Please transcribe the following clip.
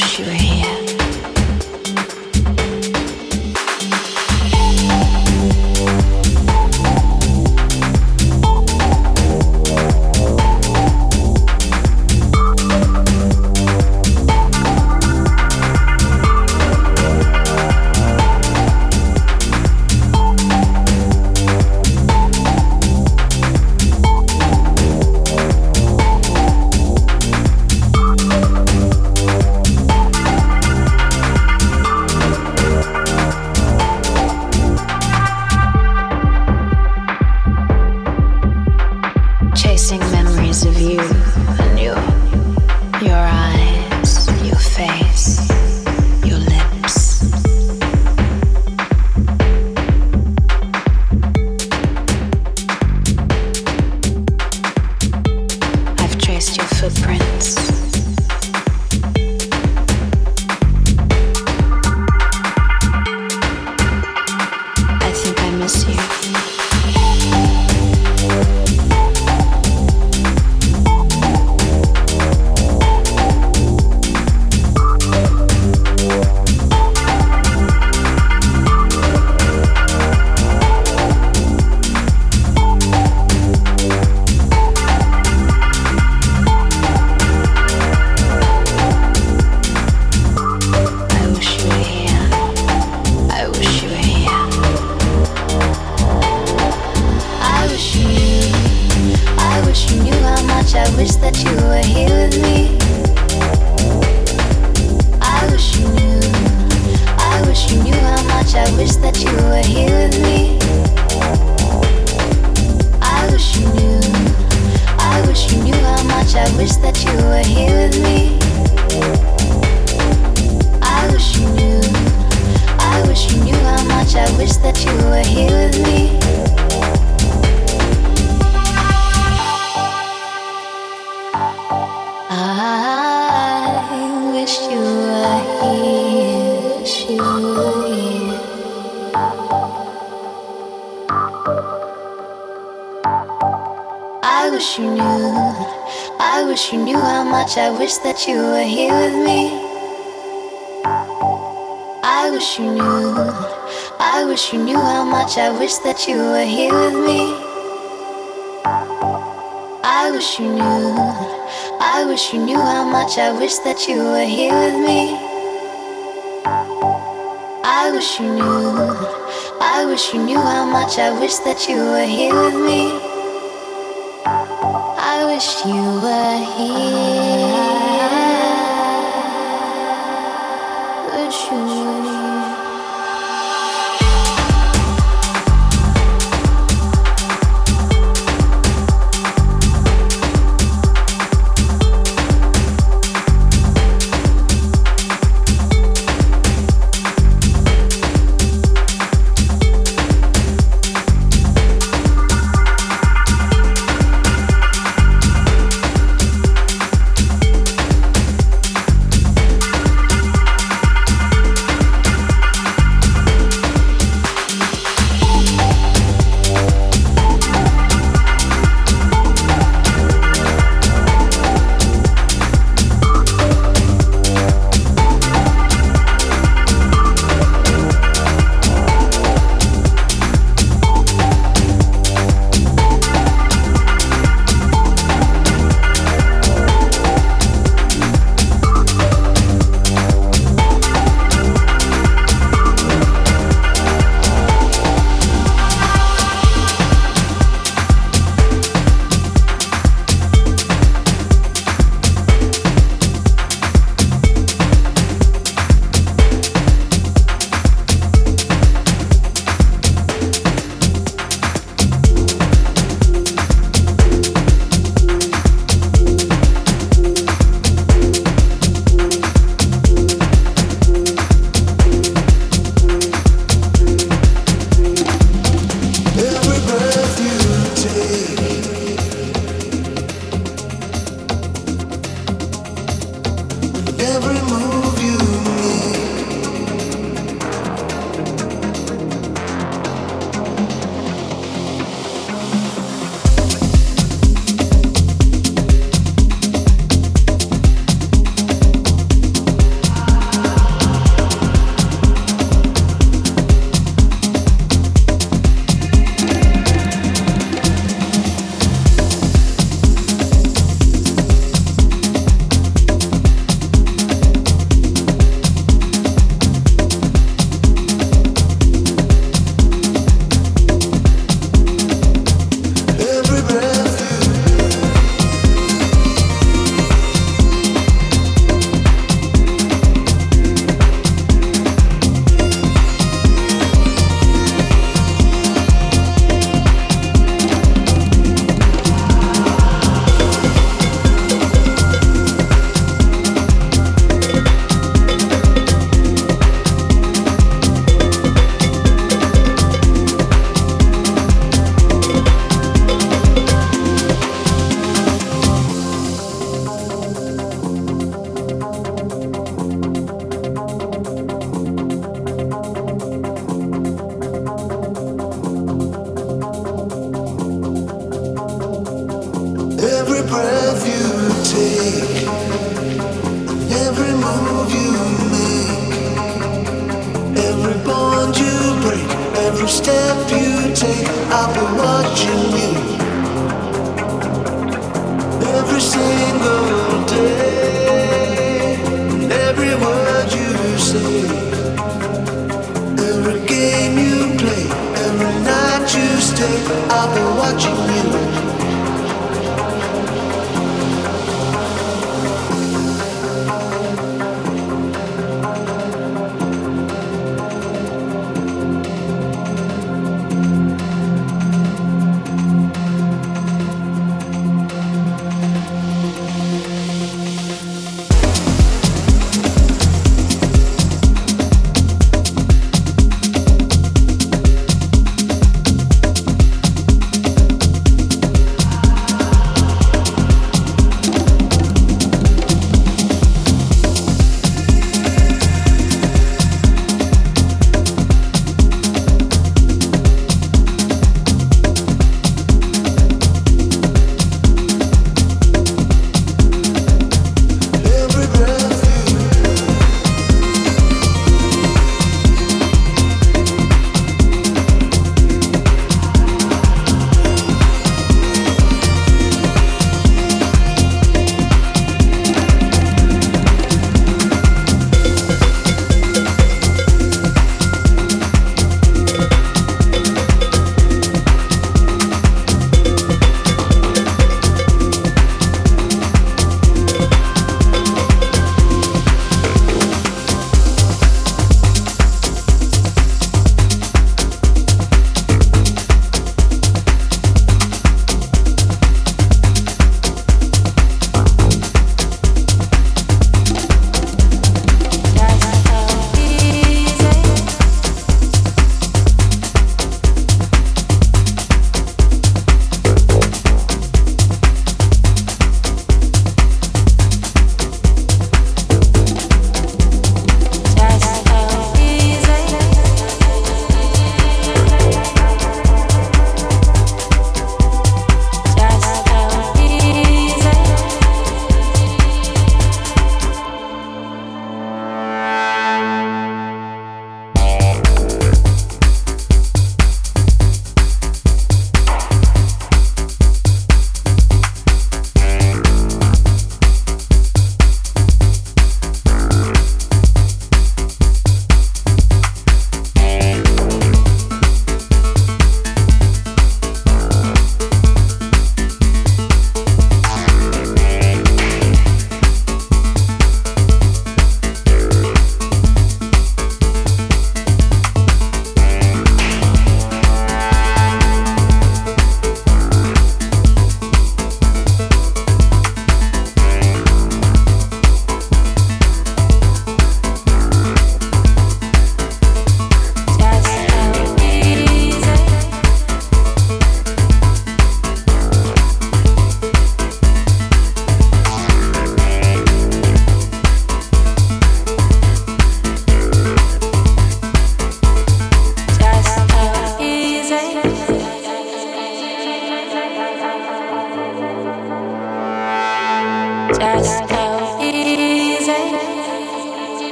wish you were here. That you were here with me. I wish you knew. I wish you knew how much I wish that you were here with me. I wish you knew. I wish you knew how much I wish that you were here with me. I wish you knew. I wish you knew how much I wish that you were here with me. I wish you